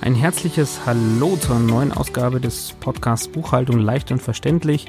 Ein herzliches Hallo zur neuen Ausgabe des Podcasts Buchhaltung leicht und verständlich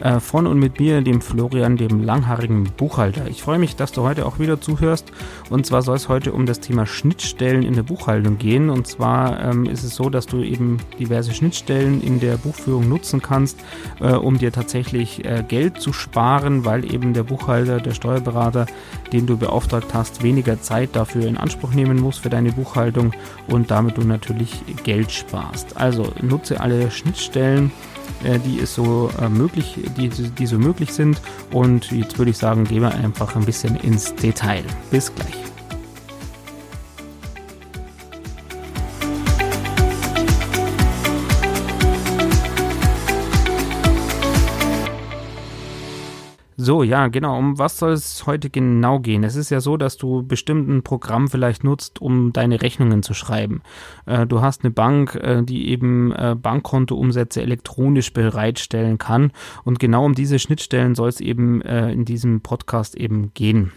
äh, von und mit mir, dem Florian, dem langhaarigen Buchhalter. Ich freue mich, dass du heute auch wieder zuhörst. Und zwar soll es heute um das Thema Schnittstellen in der Buchhaltung gehen. Und zwar ähm, ist es so, dass du eben diverse Schnittstellen in der Buchführung nutzen kannst, äh, um dir tatsächlich äh, Geld zu sparen, weil eben der Buchhalter, der Steuerberater, den du beauftragt hast, weniger Zeit dafür in Anspruch nehmen muss für deine Buchhaltung und damit du natürlich Geld sparst. Also nutze alle Schnittstellen die es so äh, möglich, die, die so möglich sind. Und jetzt würde ich sagen, gehen wir einfach ein bisschen ins Detail. Bis gleich. So, ja, genau. Um was soll es heute genau gehen? Es ist ja so, dass du bestimmt ein Programm vielleicht nutzt, um deine Rechnungen zu schreiben. Äh, du hast eine Bank, äh, die eben äh, Bankkontoumsätze elektronisch bereitstellen kann. Und genau um diese Schnittstellen soll es eben äh, in diesem Podcast eben gehen.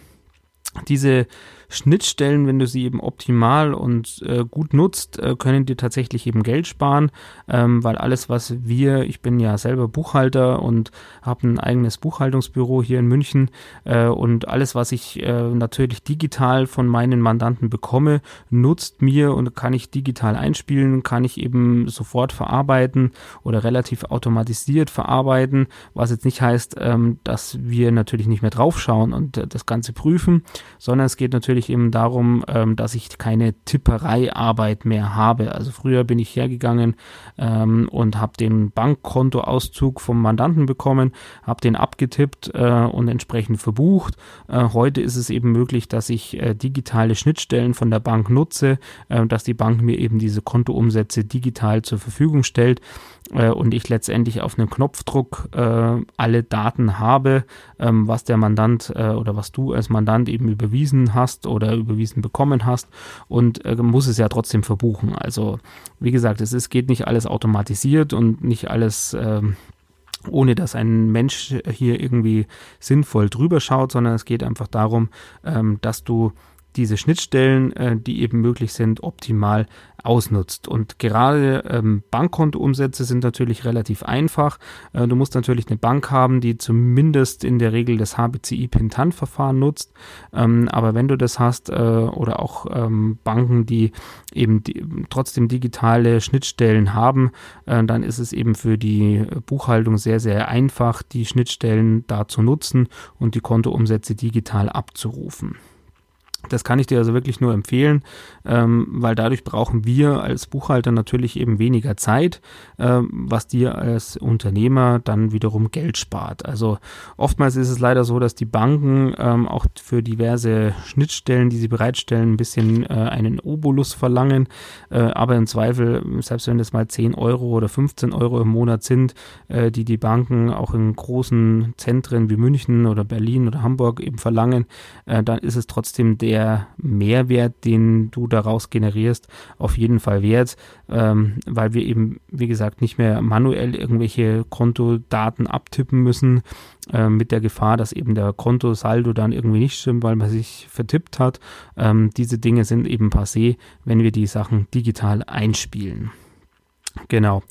Diese Schnittstellen, wenn du sie eben optimal und äh, gut nutzt, äh, können dir tatsächlich eben Geld sparen, ähm, weil alles, was wir, ich bin ja selber Buchhalter und habe ein eigenes Buchhaltungsbüro hier in München äh, und alles, was ich äh, natürlich digital von meinen Mandanten bekomme, nutzt mir und kann ich digital einspielen, kann ich eben sofort verarbeiten oder relativ automatisiert verarbeiten, was jetzt nicht heißt, ähm, dass wir natürlich nicht mehr draufschauen und äh, das Ganze prüfen, sondern es geht natürlich eben darum, ähm, dass ich keine Tippereiarbeit mehr habe. Also früher bin ich hergegangen ähm, und habe den Bankkontoauszug vom Mandanten bekommen, habe den abgetippt äh, und entsprechend verbucht. Äh, heute ist es eben möglich, dass ich äh, digitale Schnittstellen von der Bank nutze, äh, dass die Bank mir eben diese Kontoumsätze digital zur Verfügung stellt äh, und ich letztendlich auf einen Knopfdruck äh, alle Daten habe, ähm, was der Mandant oder was du als Mandant eben überwiesen hast oder überwiesen bekommen hast und äh, muss es ja trotzdem verbuchen. Also wie gesagt, es ist, geht nicht alles automatisiert und nicht alles ähm, ohne dass ein Mensch hier irgendwie sinnvoll drüber schaut, sondern es geht einfach darum, ähm, dass du diese Schnittstellen, äh, die eben möglich sind, optimal ausnutzt. Und gerade ähm, Bankkontoumsätze sind natürlich relativ einfach. Äh, du musst natürlich eine Bank haben, die zumindest in der Regel das HBCI-Pintant-Verfahren nutzt. Ähm, aber wenn du das hast äh, oder auch ähm, Banken, die eben die, trotzdem digitale Schnittstellen haben, äh, dann ist es eben für die Buchhaltung sehr, sehr einfach, die Schnittstellen da zu nutzen und die Kontoumsätze digital abzurufen. Das kann ich dir also wirklich nur empfehlen, ähm, weil dadurch brauchen wir als Buchhalter natürlich eben weniger Zeit, ähm, was dir als Unternehmer dann wiederum Geld spart. Also oftmals ist es leider so, dass die Banken ähm, auch für diverse Schnittstellen, die sie bereitstellen, ein bisschen äh, einen Obolus verlangen, äh, aber im Zweifel, selbst wenn das mal 10 Euro oder 15 Euro im Monat sind, äh, die die Banken auch in großen Zentren wie München oder Berlin oder Hamburg eben verlangen, äh, dann ist es trotzdem der der Mehrwert, den du daraus generierst, auf jeden Fall wert, ähm, weil wir eben, wie gesagt, nicht mehr manuell irgendwelche Kontodaten abtippen müssen, äh, mit der Gefahr, dass eben der Kontosaldo dann irgendwie nicht stimmt, weil man sich vertippt hat. Ähm, diese Dinge sind eben passé, wenn wir die Sachen digital einspielen. Genau.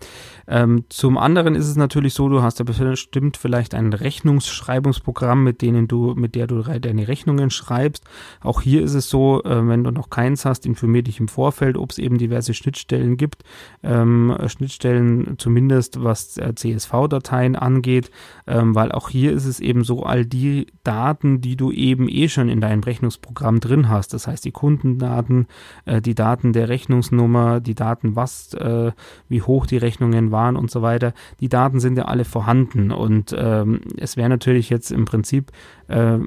Ähm, zum anderen ist es natürlich so, du hast ja bestimmt vielleicht ein Rechnungsschreibungsprogramm, mit denen du, mit der du deine Rechnungen schreibst. Auch hier ist es so, äh, wenn du noch keins hast, informier dich im Vorfeld, ob es eben diverse Schnittstellen gibt. Ähm, Schnittstellen zumindest, was äh, CSV-Dateien angeht, ähm, weil auch hier ist es eben so, all die Daten, die du eben eh schon in deinem Rechnungsprogramm drin hast, das heißt die Kundendaten, äh, die Daten der Rechnungsnummer, die Daten, was, äh, wie hoch die Rechnungen waren, und so weiter, die Daten sind ja alle vorhanden und ähm, es wäre natürlich jetzt im Prinzip äh,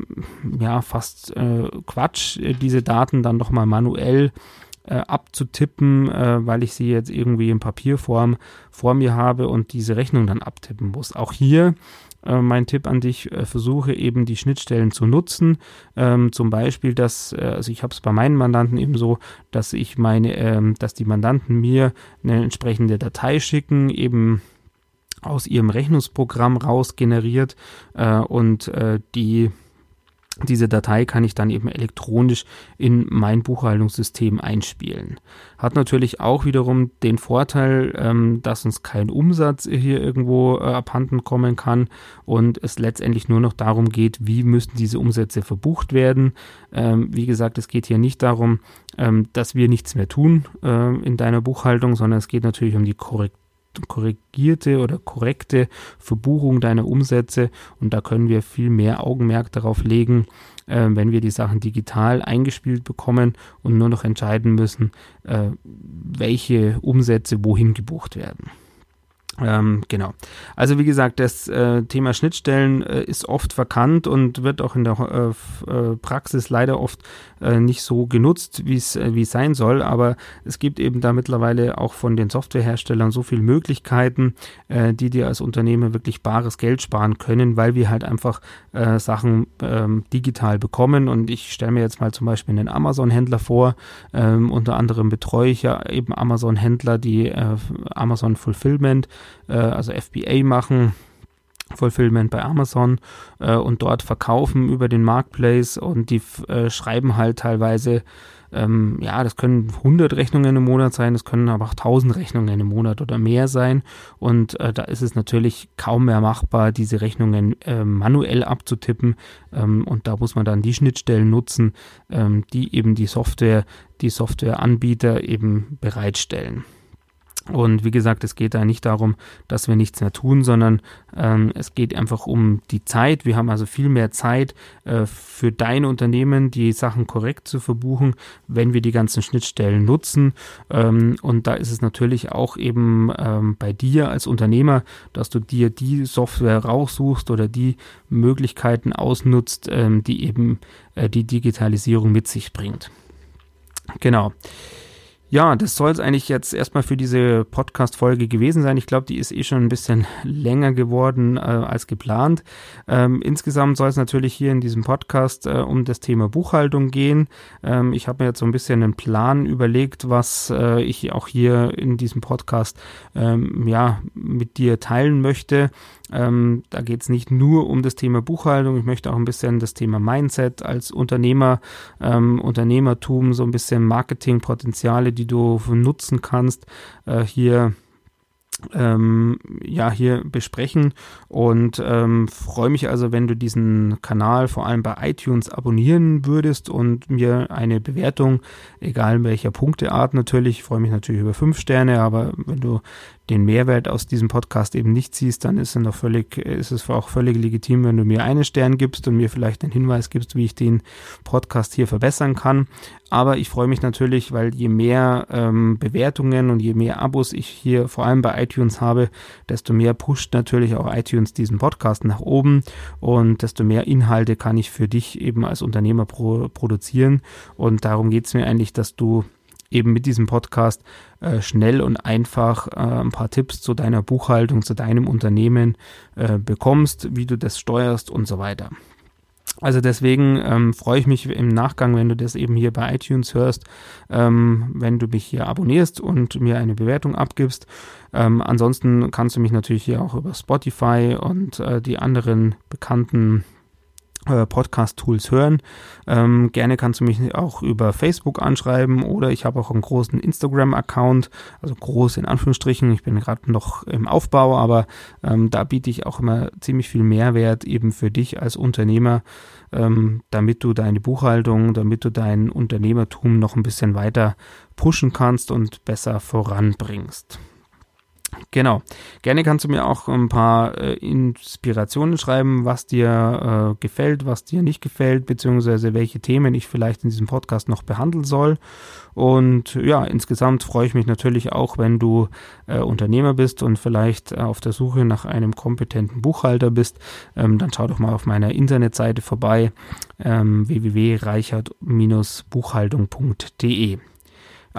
ja fast äh, Quatsch, diese Daten dann nochmal manuell äh, abzutippen, äh, weil ich sie jetzt irgendwie in Papierform vor mir habe und diese Rechnung dann abtippen muss. Auch hier äh, mein Tipp an dich, äh, versuche eben die Schnittstellen zu nutzen. Ähm, zum Beispiel, dass, äh, also ich habe es bei meinen Mandanten eben so, dass ich meine, ähm, dass die Mandanten mir eine entsprechende Datei schicken, eben aus ihrem Rechnungsprogramm raus generiert äh, und äh, die diese Datei kann ich dann eben elektronisch in mein Buchhaltungssystem einspielen. Hat natürlich auch wiederum den Vorteil, ähm, dass uns kein Umsatz hier irgendwo äh, abhanden kommen kann und es letztendlich nur noch darum geht, wie müssen diese Umsätze verbucht werden. Ähm, wie gesagt, es geht hier nicht darum, ähm, dass wir nichts mehr tun äh, in deiner Buchhaltung, sondern es geht natürlich um die Korrektur korrigierte oder korrekte Verbuchung deiner Umsätze und da können wir viel mehr Augenmerk darauf legen, äh, wenn wir die Sachen digital eingespielt bekommen und nur noch entscheiden müssen, äh, welche Umsätze wohin gebucht werden. Ähm, genau. Also wie gesagt, das äh, Thema Schnittstellen äh, ist oft verkannt und wird auch in der äh, äh Praxis leider oft äh, nicht so genutzt, wie es äh, wie es sein soll. Aber es gibt eben da mittlerweile auch von den Softwareherstellern so viele Möglichkeiten, die dir als Unternehmer wirklich bares Geld sparen können, weil wir halt einfach Sachen ähm, digital bekommen. Und ich stelle mir jetzt mal zum Beispiel einen Amazon-Händler vor. Ähm, unter anderem betreue ich ja eben Amazon-Händler, die Amazon Fulfillment äh, also FBA machen, Fulfillment bei Amazon äh, und dort verkaufen über den Marketplace und die äh, schreiben halt teilweise, ähm, ja, das können 100 Rechnungen im Monat sein, das können aber auch 1000 Rechnungen im Monat oder mehr sein und äh, da ist es natürlich kaum mehr machbar, diese Rechnungen äh, manuell abzutippen ähm, und da muss man dann die Schnittstellen nutzen, ähm, die eben die Software, die Softwareanbieter eben bereitstellen. Und wie gesagt, es geht da nicht darum, dass wir nichts mehr tun, sondern ähm, es geht einfach um die Zeit. Wir haben also viel mehr Zeit äh, für dein Unternehmen, die Sachen korrekt zu verbuchen, wenn wir die ganzen Schnittstellen nutzen. Ähm, und da ist es natürlich auch eben ähm, bei dir als Unternehmer, dass du dir die Software raussuchst oder die Möglichkeiten ausnutzt, ähm, die eben äh, die Digitalisierung mit sich bringt. Genau. Ja, das soll es eigentlich jetzt erstmal für diese Podcast-Folge gewesen sein. Ich glaube, die ist eh schon ein bisschen länger geworden äh, als geplant. Ähm, insgesamt soll es natürlich hier in diesem Podcast äh, um das Thema Buchhaltung gehen. Ähm, ich habe mir jetzt so ein bisschen einen Plan überlegt, was äh, ich auch hier in diesem Podcast ähm, ja, mit dir teilen möchte. Ähm, da geht es nicht nur um das Thema Buchhaltung, ich möchte auch ein bisschen das Thema Mindset als Unternehmer, ähm, Unternehmertum, so ein bisschen Marketingpotenziale, die du nutzen kannst, äh, hier ähm, ja hier besprechen. Und ähm, freue mich also, wenn du diesen Kanal vor allem bei iTunes abonnieren würdest und mir eine Bewertung, egal welcher Punkteart natürlich, ich freue mich natürlich über fünf Sterne, aber wenn du den Mehrwert aus diesem Podcast eben nicht siehst, dann ist es noch völlig, ist es auch völlig legitim, wenn du mir einen Stern gibst und mir vielleicht einen Hinweis gibst, wie ich den Podcast hier verbessern kann. Aber ich freue mich natürlich, weil je mehr ähm, Bewertungen und je mehr Abos ich hier vor allem bei iTunes habe, desto mehr pusht natürlich auch iTunes diesen Podcast nach oben und desto mehr Inhalte kann ich für dich eben als Unternehmer pro produzieren. Und darum geht es mir eigentlich, dass du eben mit diesem Podcast äh, schnell und einfach äh, ein paar Tipps zu deiner Buchhaltung, zu deinem Unternehmen äh, bekommst, wie du das steuerst und so weiter. Also deswegen ähm, freue ich mich im Nachgang, wenn du das eben hier bei iTunes hörst, ähm, wenn du mich hier abonnierst und mir eine Bewertung abgibst. Ähm, ansonsten kannst du mich natürlich hier auch über Spotify und äh, die anderen bekannten äh, Podcast-Tools hören. Ähm, gerne kannst du mich auch über Facebook anschreiben oder ich habe auch einen großen Instagram-Account, also groß in Anführungsstrichen. Ich bin gerade noch im Aufbau, aber ähm, da biete ich auch immer ziemlich viel Mehrwert eben für dich als Unternehmer, ähm, damit du deine Buchhaltung, damit du dein Unternehmertum noch ein bisschen weiter pushen kannst und besser voranbringst. Genau. Gerne kannst du mir auch ein paar äh, Inspirationen schreiben, was dir äh, gefällt, was dir nicht gefällt, beziehungsweise welche Themen ich vielleicht in diesem Podcast noch behandeln soll. Und ja, insgesamt freue ich mich natürlich auch, wenn du äh, Unternehmer bist und vielleicht äh, auf der Suche nach einem kompetenten Buchhalter bist. Ähm, dann schau doch mal auf meiner Internetseite vorbei, ähm, www.reichert-buchhaltung.de.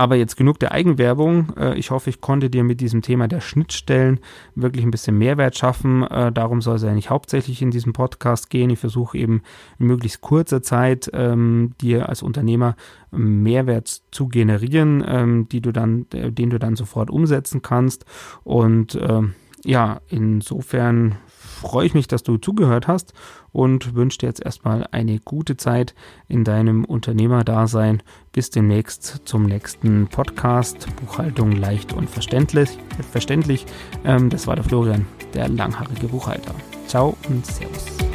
Aber jetzt genug der Eigenwerbung. Äh, ich hoffe, ich konnte dir mit diesem Thema der Schnittstellen wirklich ein bisschen Mehrwert schaffen. Äh, darum soll es eigentlich hauptsächlich in diesem Podcast gehen. Ich versuche eben in möglichst kurzer Zeit ähm, dir als Unternehmer Mehrwert zu generieren, ähm, die du dann, äh, den du dann sofort umsetzen kannst. Und ähm, ja, insofern freue ich mich, dass du zugehört hast und wünsche dir jetzt erstmal eine gute Zeit in deinem Unternehmerdasein. Bis demnächst zum nächsten Podcast. Buchhaltung leicht und verständlich. verständlich. Ähm, das war der Florian, der langhaarige Buchhalter. Ciao und Servus.